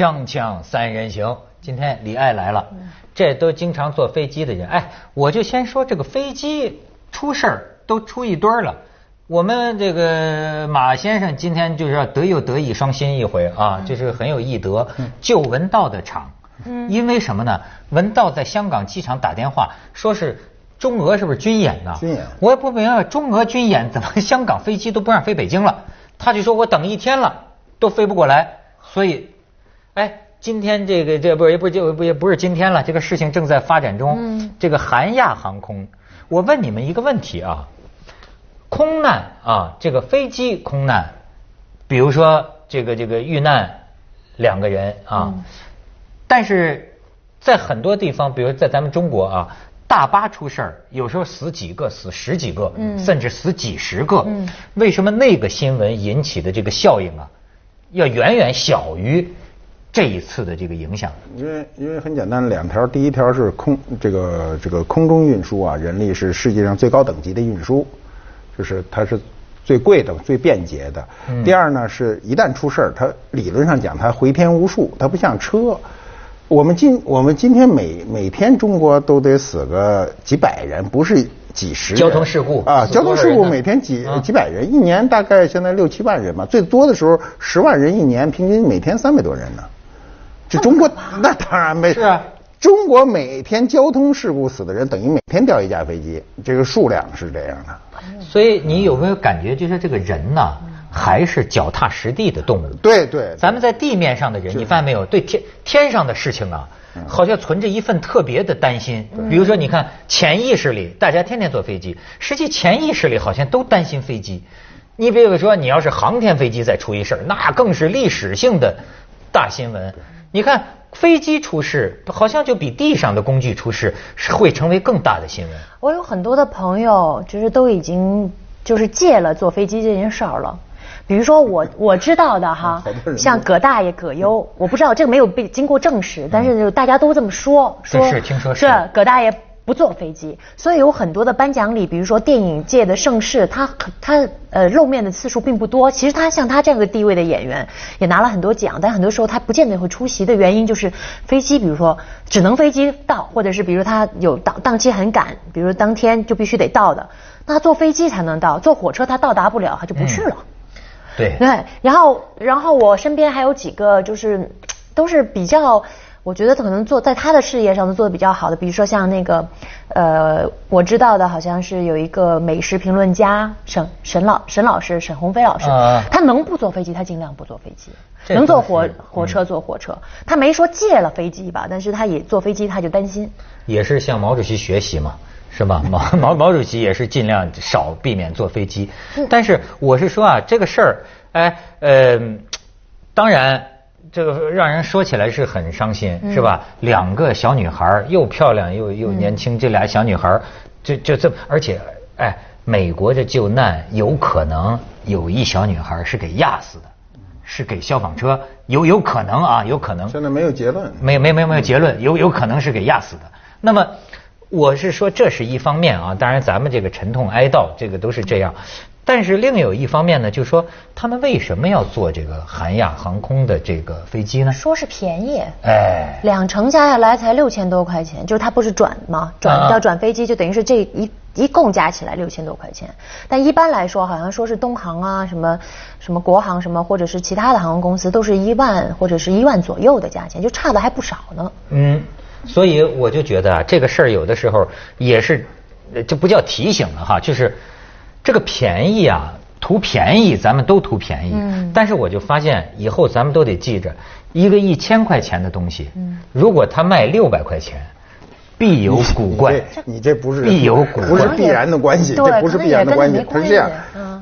锵锵三人行，今天李艾来了，这都经常坐飞机的人，哎，我就先说这个飞机出事儿都出一堆儿了。我们这个马先生今天就是要得又得一双馨一回啊，就是很有艺德，救文道的场。嗯，因为什么呢？文道在香港机场打电话，说是中俄是不是军演呢？军演我也不明白，中俄军演怎么香港飞机都不让飞北京了？他就说我等一天了都飞不过来，所以，哎，今天这个这不也不就不也不是今天了，这个事情正在发展中。嗯这个韩亚航空，我问你们一个问题啊，空难啊，这个飞机空难，比如说这个这个遇难两个人啊，嗯但是在很多地方，比如在咱们中国啊，大巴出事儿，有时候死几个，死十几个，嗯甚至死几十个。嗯为什么那个新闻引起的这个效应啊，要远远小于这一次的这个影响？因为因为很简单，两条，第一条是空这个这个空中运输啊，人力是世界上最高等级的运输，就是它是最贵的、最便捷的。嗯第二呢，是一旦出事儿，它理论上讲它回天无术，它不像车。我们今我们今天每每天中国都得死个几百人，不是几十人。交通事故啊，交通事故每天几啊几百人，一年大概现在六七万人吧，最多的时候十万人一年，平均每天三百多人呢。这中国 那当然没是啊。中国每天交通事故死的人等于每天掉一架飞机，这个数量是这样的。所以你有没有感觉，就是这个人呐，还是脚踏实地的动物？对对，咱们在地面上的人，你发现没有？对天天上的事情啊，好像存着一份特别的担心。比如说，你看潜意识里，大家天天坐飞机，实际潜意识里好像都担心飞机。你比如说，你要是航天飞机再出一事儿，那更是历史性的大新闻。你看飞机出事，好像就比地上的工具出事是会成为更大的新闻。我有很多的朋友，就是都已经就是戒了坐飞机这件事儿了。比如说我 我知道的哈 像葛大爷葛优，我不知道这个没有被经过证实，但是就大家都这么说，说是听说是是葛大爷不坐飞机，所以有很多的颁奖礼，比如说电影界的盛世，他他呃露面的次数并不多。其实他像他这样的地位的演员，也拿了很多奖，但很多时候他不见得会出席的原因就是飞机，比如说只能飞机到，或者是比如他有档档期很赶，比如当天就必须得到的，那他坐飞机才能到，坐火车他到达不了，他就不去了。对，对，然后然后我身边还有几个就是都是比较，我觉得可能做在他的事业上都做的比较好的，比如说像那个呃，我知道的好像是有一个美食评论家沈沈老沈老师沈鸿飞老师，啊他能不坐飞机他尽量不坐飞机，能坐火火车坐火车，他没说戒了飞机吧，但是他也坐飞机他就担心。也是向毛主席学习嘛，是吧？毛毛毛主席也是尽量少避免坐飞机。但是我是说啊，这个事儿，哎，呃，当然。这个让人说起来是很伤心，是吧？两个小女孩儿又漂亮又又年轻，这俩小女孩儿就就这么，而且哎，美国的救难有可能有一小女孩儿是给压死的，是给消防车有有可能啊，有可能。现在没有结论。没没没没有结论，有有可能是给压死的。那么我是说这是一方面啊，当然咱们这个沉痛哀悼，这个都是这样。但是另有一方面呢，就是说他们为什么要做这个韩亚航空的这个飞机呢？说是便宜，哎，两程加下来才六千多块钱，就是它不是转吗？转啊要转飞机，就等于是这一一共加起来六千多块钱。但一般来说，好像说是东航啊，什么什么国航什么，或者是其他的航空公司，都是一万或者是一万左右的价钱，就差的还不少呢。嗯，所以我就觉得啊，这个事儿有的时候也是，就不叫提醒了哈，就是这个便宜啊，图便宜，咱们都图便宜。嗯但是我就发现以后咱们都得记着，一个一千块钱的东西，嗯如果它卖六百块钱，必有古怪。你这你这不是必有古怪不是必然的关系，这不是必然的关系它是这样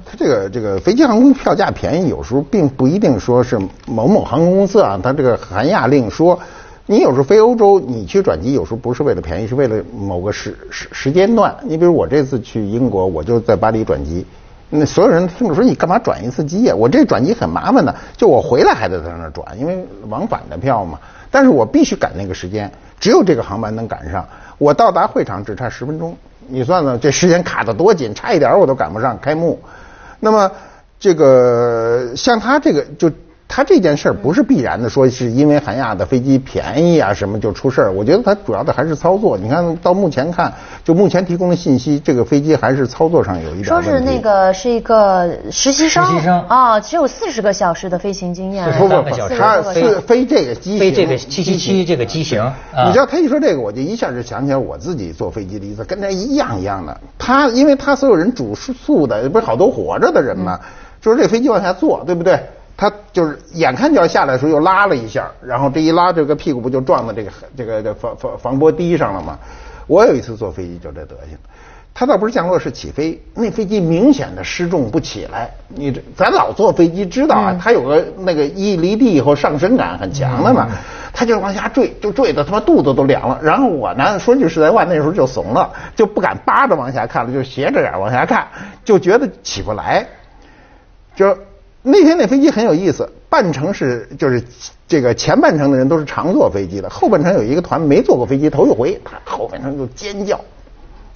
它这个这个飞机航空票价便宜，有时候并不一定说是某某航空公司啊，它这个韩亚令说。你有时候飞欧洲，你去转机有时候不是为了便宜，是为了某个时时时间段。你比如我这次去英国，我就在巴黎转机，那所有人听着说你干嘛转一次机呀、我这转机很麻烦的，就我回来还得在那儿转，因为往返的票嘛。但是我必须赶那个时间，只有这个航班能赶上。我到达会场只差十分钟，你算算这时间卡得多紧，差一点我都赶不上开幕。那么这个像他这个就他这件事儿不是必然的，说是因为韩亚的飞机便宜啊什么就出事儿。我觉得他主要的还是操作。你看到目前看，就目前提供的信息，这个飞机还是操作上有一点说是那个是一个实习生，实习生啊，只有四十个小时的飞行经验，不不不，他是飞这个机型，飞这个七七七这个机型。你知道他一说这个，我就一下就想起来我自己坐飞机的意思，跟他一样一样的。他因为他所有人主宿的不是好多活着的人嘛，就是这飞机往下坐，对不对？他就是眼看就要下来的时候，又拉了一下，然后这一拉，这个屁股不就撞到这个这个这防防防波堤上了吗？我有一次坐飞机就这德行，他倒不是降落，是起飞，那飞机明显的失重不起来。你这咱老坐飞机知道啊，它有个那个一离地以后上升感很强的嘛，他就往下坠，就坠的他妈肚子都凉了。然后我呢，说句实在话，那时候就怂了，就不敢扒着往下看了，就斜着眼往下看，就觉得起不来，就。那天那飞机很有意思，半程是就是这个前半程的人都是常坐飞机的，后半程有一个团没坐过飞机，头一回，他后半程就尖叫，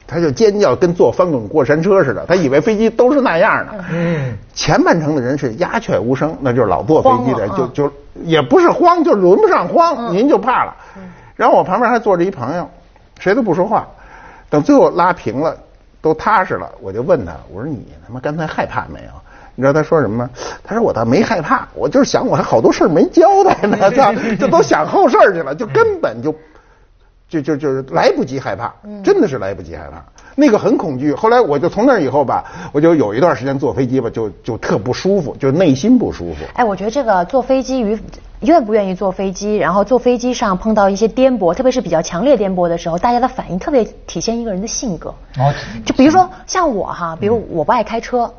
他就尖叫，跟坐翻滚过山车似的，他以为飞机都是那样的。嗯，前半程的人是鸦雀无声，那就是老坐飞机的，就就也不是慌，就轮不上慌，您就怕了。然后我旁边还坐着一朋友，谁都不说话，等最后拉平了，都踏实了，我就问他，我说你他妈刚才害怕没有？你知道他说什么吗？他说我倒没害怕，我就是想我还好多事儿没交代呢，这这都想后事儿去了，就根本就就就就是来不及害怕，真的是来不及害怕，那个很恐惧。后来我就从那以后吧，我就有一段时间坐飞机吧，就就特不舒服，就内心不舒服。哎，我觉得这个坐飞机与愿不愿意坐飞机，然后坐飞机上碰到一些颠簸，特别是比较强烈颠簸的时候，大家的反应特别体现一个人的性格。哦，就比如说像我哈，比如我不爱开车。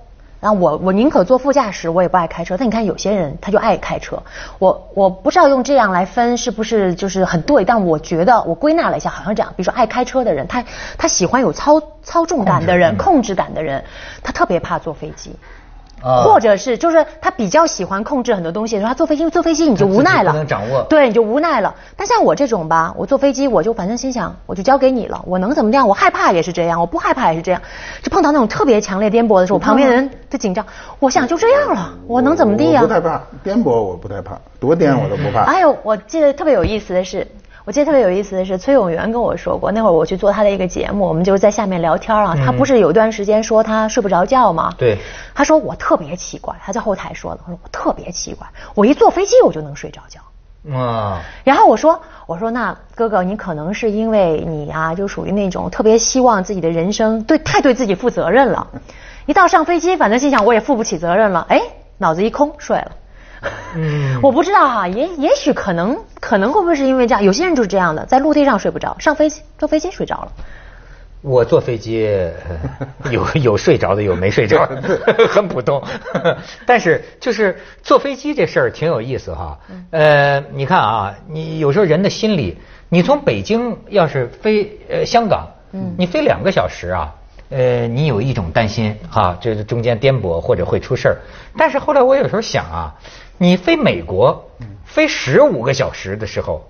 然后我我宁可坐副驾驶，我也不爱开车。但你看有些人他就爱开车，我我不知道用这样来分是不是就是很对，但我觉得我归纳了一下，好像这样。比如说爱开车的人，他他喜欢有操操纵感的人、控制感的人，他特别怕坐飞机。或者是就是他比较喜欢控制很多东西，说他坐飞机坐飞机你就无奈了，不能掌握，对，你就无奈了。但像我这种吧，我坐飞机我就反正心想，我就交给你了，我能怎么样？我害怕也是这样，我不害怕也是这样。就碰到那种特别强烈颠簸的时候，我旁边的人就紧张，我想就这样了，我能怎么地呀？不太怕颠簸，我不太怕，多颠我都不怕。哎呦，我记得特别有意思的是。我记得特别有意思的是，崔永元跟我说过，那会儿我去做他的一个节目，我们就在下面聊天啊。他不是有一段时间说他睡不着觉吗？对。他说我特别奇怪，他在后台说的，他说我特别奇怪，我一坐飞机我就能睡着觉。啊。然后我说，我说那哥哥，你可能是因为你啊，就属于那种特别希望自己的人生对太对自己负责任了，一到上飞机，反正心想我也负不起责任了，哎，脑子一空睡了。嗯，我不知道哈，也也许可能可能会不会是因为这样？有些人就是这样的，在陆地上睡不着，上飞机坐飞机睡着了。我坐飞机有有睡着的，有没睡着的 很普通。但是就是坐飞机这事儿挺有意思哈。呃，你看啊，你有时候人的心理，你从北京要是飞呃香港，嗯，你飞两个小时啊，呃，你有一种担心哈，这中间颠簸或者会出事儿。但是后来我有时候想啊。你飞美国，飞十五个小时的时候，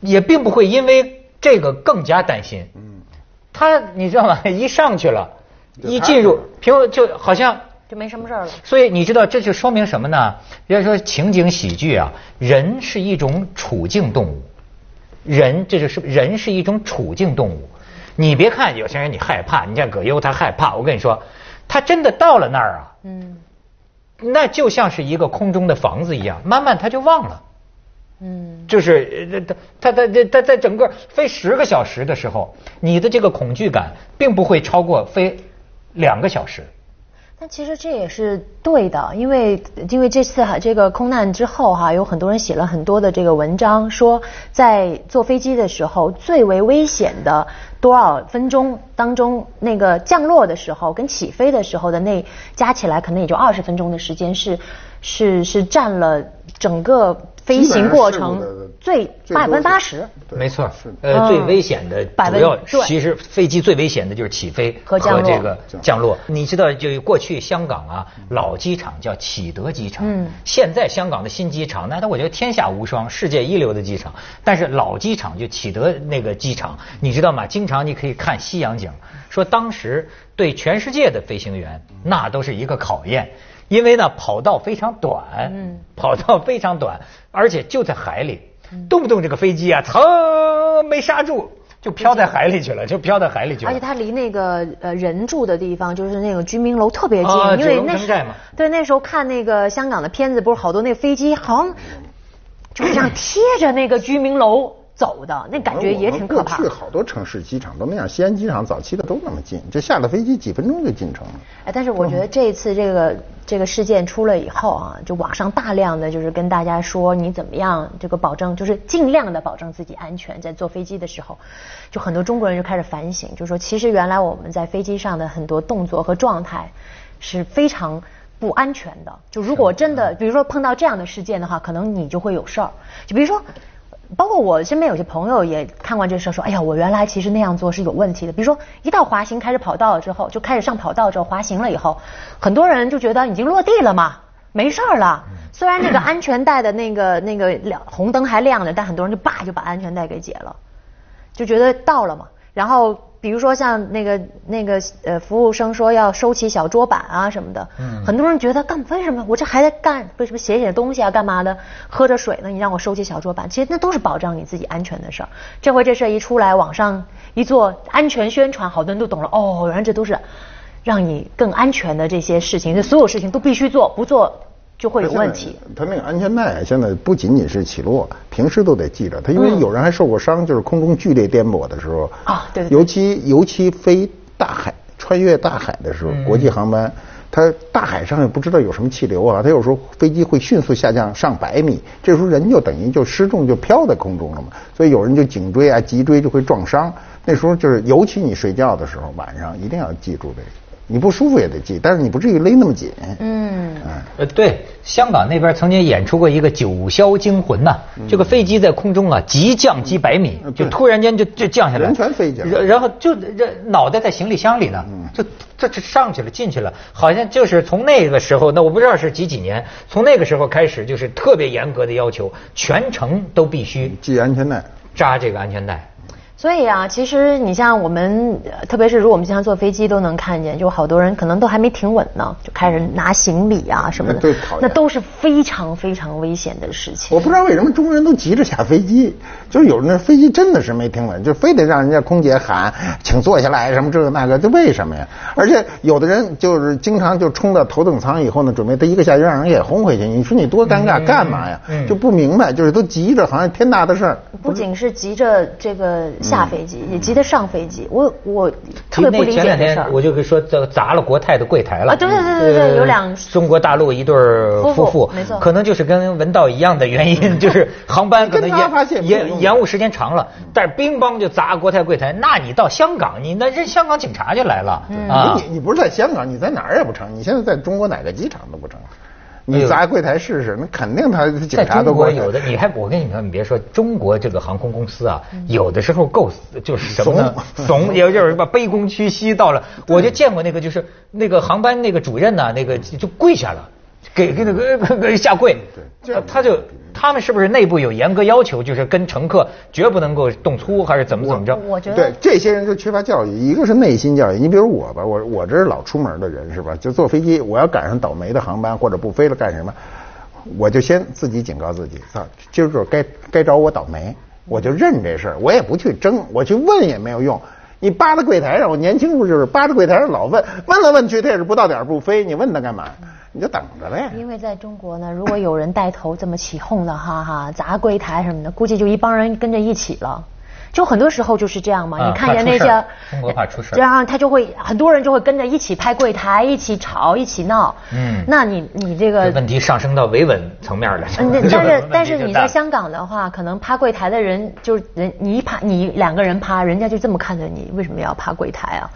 也并不会因为这个更加担心。他你知道吗？一上去了，一进入平就好像就没什么事了。所以你知道这就说明什么呢？要说情景喜剧啊，人是一种处境动物，人这就是人是一种处境动物。你别看有些人你害怕，你像葛优他害怕，我跟你说，他真的到了那儿啊。嗯。那就像是一个空中的房子一样，慢慢他就忘了。嗯，就是他他他他在整个飞十个小时的时候，你的这个恐惧感并不会超过飞两个小时。但其实这也是对的，因为因为这次哈这个空难之后哈，有很多人写了很多的这个文章，说在坐飞机的时候最为危险的多少分钟当中，那个降落的时候跟起飞的时候的那加起来可能也就二十分钟的时间是是是占了整个。飞行过程最百分之八十，没错，呃，最危险的主要其实飞机最危险的就是起飞和这个降落。你知道，就过去香港啊，老机场叫启德机场，嗯，现在香港的新机场，那那我觉得天下无双，世界一流的机场。但是老机场就启德那个机场，你知道吗？经常你可以看西洋景，说当时对全世界的飞行员那都是一个考验。因为呢跑道非常短，嗯，跑道非常短，而且就在海里，动不动这个飞机啊，噌没刹住。就飘在海里去了，就飘到海里去了。而且它离那个呃人住的地方，就是那个居民楼特别近，啊因为那对那时候看那个香港的片子，不是好多那飞机好像就是这样贴着那个居民楼走的，那感觉也挺可怕。过去好多城市机场都那样，西安机场早期的都那么近，就下了飞机几分钟就进城了。哎，但是我觉得这一次这个这个事件出了以后啊，就网上大量的就是跟大家说你怎么样这个保证，就是尽量的保证自己安全，在坐飞机的时候，就很多中国人就开始反省，就说其实原来我们在飞机上的很多动作和状态是非常。不安全的，就如果真的，比如说碰到这样的事件的话，可能你就会有事儿。就比如说，包括我身边有些朋友也看过这事儿，说，哎呀，我原来其实那样做是有问题的。比如说，一到滑行开始跑道了之后，就开始上跑道之后滑行了以后，很多人就觉得已经落地了嘛，没事儿了。虽然那个安全带的那个那个亮红灯还亮着，但很多人就叭就把安全带给解了，就觉得到了嘛。然后比如说像那个那个呃服务生说要收起小桌板啊什么的，嗯。很多人觉得干为什么？我这还在干为什么写写东西啊干嘛的，喝着水呢你让我收起小桌板，其实那都是保障你自己安全的事儿。这回这事儿一出来，网上一做安全宣传，好多人都懂了，哦，原来这都是让你更安全的这些事情，这所有事情都必须做，不做就会有问题。它那个安全带现在不仅仅是起落，平时都得系着。它因为有人还受过伤，就是空中剧烈颠簸的时候啊对对对尤其尤其飞大海、穿越大海的时候，国际航班。它大海上也不知道有什么气流啊，它有时候飞机会迅速下降上百米，这时候人就等于就失重就飘在空中了嘛，所以有人就颈椎啊、脊椎就会撞伤。那时候就是，尤其你睡觉的时候，晚上一定要记住这个，你不舒服也得系，但是你不至于勒那么紧。嗯，呃，对，香港那边曾经演出过一个《九霄惊魂》呐，这个飞机在空中啊急降几百米，就突然间就就降下来，人全飞起来然然后就这脑袋在行李箱里呢，嗯。就这这上去了进去了，好像就是从那个时候，那我不知道是几几年，从那个时候开始就是特别严格的要求，全程都必须系安全带。扎这个安全带。所以啊，其实你像我们，呃特别是如果我们经常坐飞机，都能看见，就好多人可能都还没停稳呢，就开始拿行李啊什么的，对讨厌那都是非常非常危险的事情。我不知道为什么中国人都急着下飞机，就是有那飞机真的是没停稳，就非得让人家空姐喊请坐下来什么这个那个，这为什么呀？而且有的人就是经常就冲到头等舱以后呢，准备他一个下去让人给轰回去，你说你多尴尬，干嘛呀？嗯就不明白，就是都急着，好像天大的事儿。不仅是急着这个下飞机，也急得上飞机。我我特别不理那前两解事儿天。我就说这砸了国泰的柜台了啊对对对对对呃有两中国大陆一对夫妇，没错可能就是跟文道一样的原因，就是航班可能延延延误时间长了，但是乒乓就砸国泰柜台，那你到香港，你那这香港警察就来了嗯啊你！你不是在香港，你在哪儿也不成，你现在在中国哪个机场都不成。你砸柜台试试，那肯定他警察都过有的，你还我跟你说，你别说中国这个航空公司啊，有的时候够，就是什么呢？怂，也就是什么卑躬屈膝到了。我就见过那个，就是那个航班那个主任呐、那个就跪下了，给给那个给 给下跪。对他就他们是不是内部有严格要求，就是跟乘客绝不能够动粗，还是怎么怎么着？我觉得对这些人就缺乏教育，一个是内心教育。你比如我吧，我我这是老出门的人是吧？就坐飞机，我要赶上倒霉的航班或者不飞了干什么，我就先自己警告自己，操，今儿个该该找我倒霉，我就认这事儿，我也不去争，我去问也没有用。你扒在柜台上，我年轻时候就是扒在柜台上老问，问来问去他也是不到点不飞，你问他干嘛？你就等着呗。因为在中国呢，如果有人带头这么起哄的，哈哈，砸柜台什么的，估计就一帮人跟着一起了。就很多时候就是这样嘛，啊你看见那些中国怕出事儿然后他就会很多人就会跟着一起拍柜台，一起吵，一起闹。嗯那你你这个问题上升到维稳层面了。嗯，但是 但是你在香港的话，可能趴柜台的人就是人，你一趴你两个人趴，人家就这么看着你，为什么要趴柜台啊？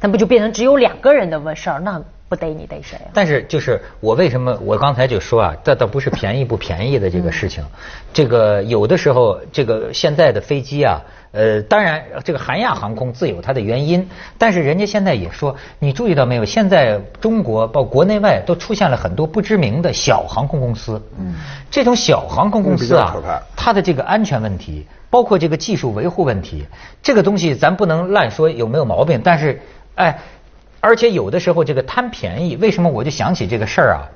那不就变成只有两个人的问事儿？那不逮你逮谁啊？但是就是我为什么我刚才就说啊，这倒不是便宜不便宜的这个事情，这个有的时候这个现在的飞机啊，呃，当然这个韩亚航空自有它的原因，但是人家现在也说，你注意到没有？现在中国包括国内外都出现了很多不知名的小航空公司，嗯，这种小航空公司啊它的这个安全问题，包括这个技术维护问题，这个东西咱不能乱说有没有毛病，但是，哎。而且有的时候这个贪便宜，为什么我就想起这个事儿啊？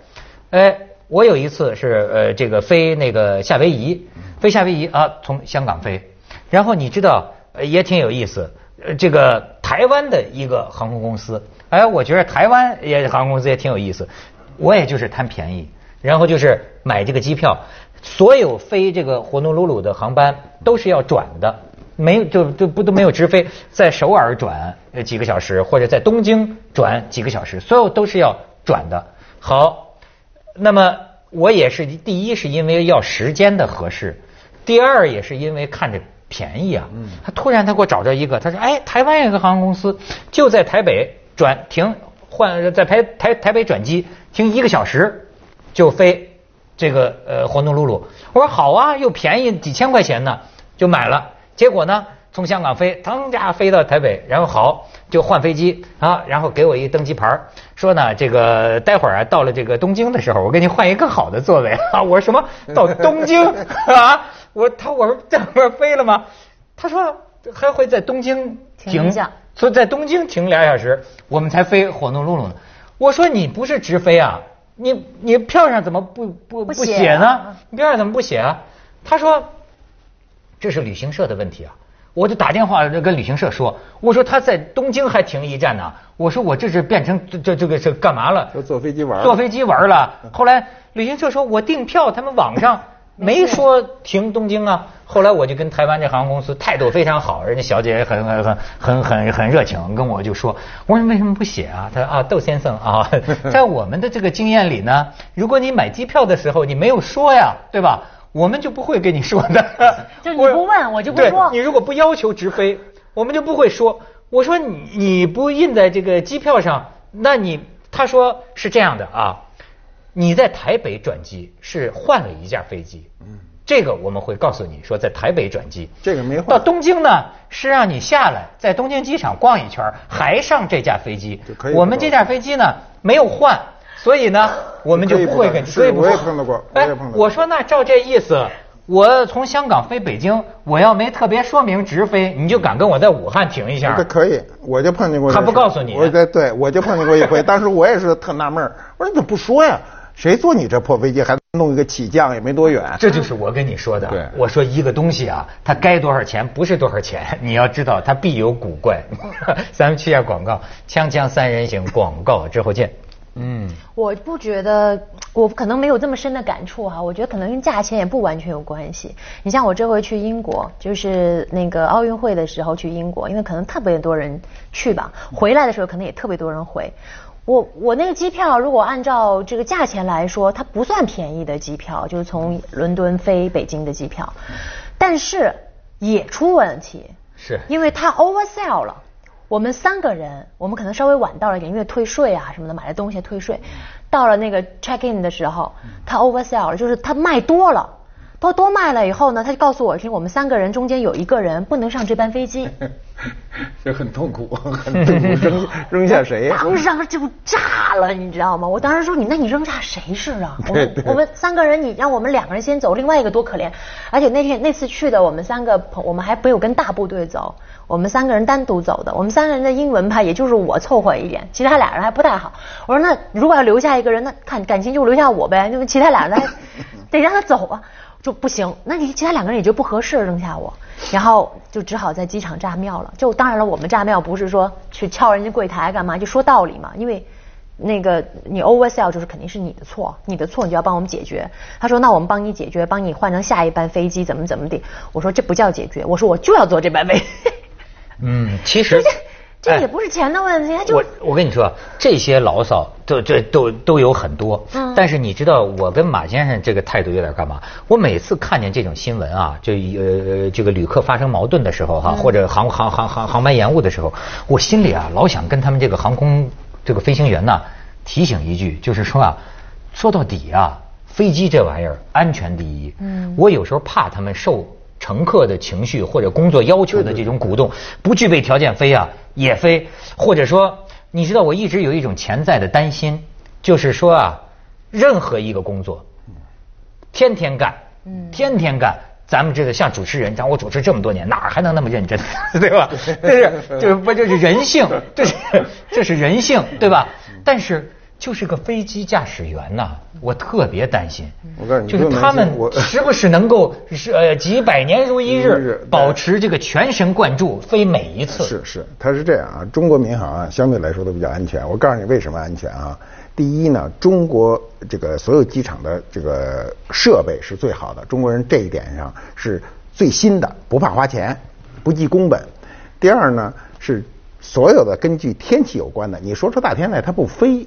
哎，我有一次是呃这个飞那个夏威夷，飞夏威夷啊，从香港飞，然后你知道也挺有意思，呃这个台湾的一个航空公司，哎，我觉得台湾也航空公司也挺有意思，我也就是贪便宜，然后就是买这个机票，所有飞这个活农鲁鲁的航班都是要转的。没有就就不都没有直飞，在首尔转呃几个小时，或者在东京转几个小时，所有都是要转的。好，那么我也是第一是因为要时间的合适，第二也是因为看着便宜啊。他突然他给我找着一个，他说哎，台湾有个航空公司就在台北转停换在台台台北转机停一个小时就飞这个呃活农鲁鲁。我说好啊，又便宜几千块钱呢，就买了。结果呢，从香港飞，腾家飞到台北，然后好就换飞机啊，然后给我一登机牌，说呢这个待会儿啊到了这个东京的时候，我给你换一个更好的座位啊。我说什么到东京 啊？我他我说这不是飞了吗？他说还会在东京停，所以在东京停俩小时，我们才飞火奴鲁鲁呢。我说你不是直飞啊？你你票上怎么不不不写呢？你票上怎么不写啊？他说。这是旅行社的问题啊！我就打电话跟旅行社说，我说他在东京还停一站呢。我说我这是变成这这这个是干嘛了？坐飞机玩。坐飞机玩了。后来旅行社说我订票，他们网上 没说停东京啊。后来我就跟台湾这航空公司态度非常好，人家小姐也很很很很很很热情，跟我就说，我说为什么不写啊？他说啊，窦先生啊，在我们的这个经验里呢，如果你买机票的时候你没有说呀，对吧？我们就不会跟你说的，就你不问我就不说。你如果不要求直飞，我们就不会说。我说你你不印在这个机票上，那你他说是这样的啊，你在台北转机是换了一架飞机，嗯，这个我们会告诉你说在台北转机，这个没换。到东京呢是让你下来在东京机场逛一圈，还上这架飞机。我们这架飞机呢没有换。所以呢，我们就不会跟，所以我也碰到过，我也碰到。我说那照这意思，我从香港飞北京，我要没特别说明直飞，你就敢跟我在武汉停一下？这可以，我就碰见过。他不告诉你？我对对，我就碰见过一回。当时我也是特纳闷我说你怎么不说呀？谁坐你这破飞机还弄一个起降也没多远？这就是我跟你说的。对，我说一个东西啊，它该多少钱不是多少钱，你要知道它必有古怪。咱们去下广告，锵锵三人行广告之后见。嗯，我不觉得，我可能没有这么深的感触哈。我觉得可能跟价钱也不完全有关系。你像我这回去英国，就是那个奥运会的时候去英国，因为可能特别多人去吧，回来的时候可能也特别多人回。我我那个机票如果按照这个价钱来说，它不算便宜的机票，就是从伦敦飞北京的机票，但是也出问题，是因为它 oversell 了。我们三个人，我们可能稍微晚到了一点，因为退税啊什么的，买的东西退税。到了那个 check in 的时候，他 oversell 了，就是他卖多了，多多卖了以后呢，他就告诉我，说我们三个人中间有一个人不能上这班飞机。这很痛苦，很痛苦，扔扔下谁呀？当时就炸了，你知道吗？我当时说你，那你扔下谁是啊？我们我们三个人，你让我们两个人先走，另外一个多可怜。而且那天那次去的，我们三个朋，我们还没有跟大部队走。我们三个人单独走的，我们三个人的英文吧，也就是我凑合一点，其他俩人还不太好。我说那如果要留下一个人，那看感情就留下我呗，因为其他俩人还得让他走啊，就不行。那你其他两个人也就不合适扔下我，然后就只好在机场炸庙了。就当然了，我们炸庙不是说去敲人家柜台干嘛，就说道理嘛。因为那个你 oversell 就是肯定是你的错，你的错你就要帮我们解决。他说那我们帮你解决，帮你换成下一班飞机，怎么怎么的。我说这不叫解决，我说我就要坐这班飞。嗯，其实 这也不是钱的问题，他就我我跟你说，这些牢骚都这都都有很多。嗯，但是你知道我跟马先生这个态度有点干嘛？我每次看见这种新闻啊，就呃这个旅客发生矛盾的时候哈，或者航航航航航班延误的时候，我心里啊老想跟他们这个航空这个飞行员呢提醒一句，就是说啊，说到底啊，飞机这玩意儿安全第一。嗯，我有时候怕他们受。乘客的情绪或者工作要求的这种鼓动，不具备条件飞啊也飞，或者说，你知道我一直有一种潜在的担心，就是说啊，任何一个工作，天天干，天天干，咱们这个像主持人，像我主持这么多年，哪还能那么认真，对吧？这是就是不就是人性，这是这是人性，对吧？但是就是个飞机驾驶员呐，我特别担心。我告诉你就是他们 是不是能够 是呃几百年如一日保持这个全神贯注飞每一次？是是，它是这样啊，中国民航啊相对来说都比较安全。我告诉你为什么安全啊？第一呢，中国这个所有机场的这个设备是最好的，中国人这一点上是最新的，不怕花钱，不计工本。第二呢，是所有的根据天气有关的，你说出大天来它不飞，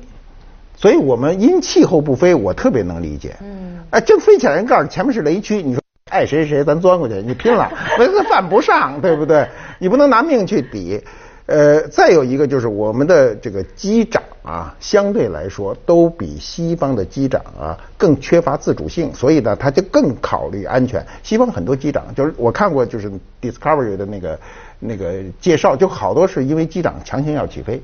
所以我们因气候不飞，我特别能理解。嗯，哎，真飞起来，人告诉你前面是雷区，你说爱谁谁，咱钻过去，你拼了，那犯不上，对不对？你不能拿命去抵。呃，再有一个就是我们的这个机长啊，相对来说都比西方的机长啊更缺乏自主性，所以呢，他就更考虑安全。西方很多机长就是我看过，就是 Discovery 的那个那个介绍，就好多是因为机长强行要起飞。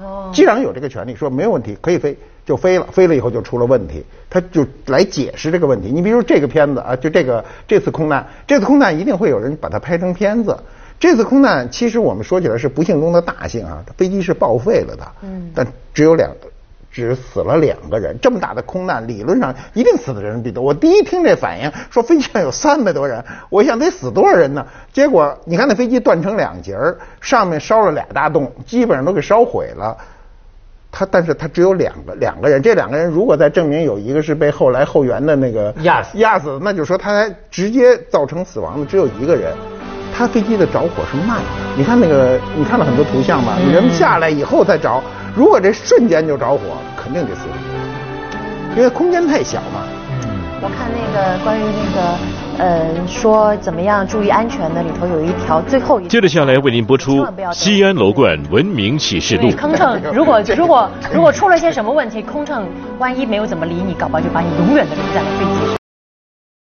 哦。机长有这个权利，说没有问题，可以飞，就飞了，飞了以后就出了问题，他就来解释这个问题。你比如这个片子啊，就这个这次空难，这次空难一定会有人把它拍成片子。这次空难其实我们说起来是不幸中的大幸啊，飞机是报废了的，嗯，但只有两，只死了两个人。这么大的空难，理论上一定死的人比多。我第一听这反应，说飞机上有三百多人，我想得死多少人呢？结果你看那飞机断成两截儿，上面烧了俩大洞，基本上都给烧毁了。他但是他只有两个两个人，这两个人如果再证明有一个是被后来后援的那个压死压死，那就说他直接造成死亡的只有一个人。他飞机的着火是慢的，你看那个，你看了很多图像吧？人下来以后再着，如果这瞬间就着火，肯定得死，因为空间太小嘛。我看那个关于那个，呃，说怎么样注意安全的里头有一条最后一。接着下来为您播出《西安楼冠文明启示录》。空乘 如果如果如果出了些什么问题，空乘万一没有怎么理你，搞不好就把你永远的留在了飞机上。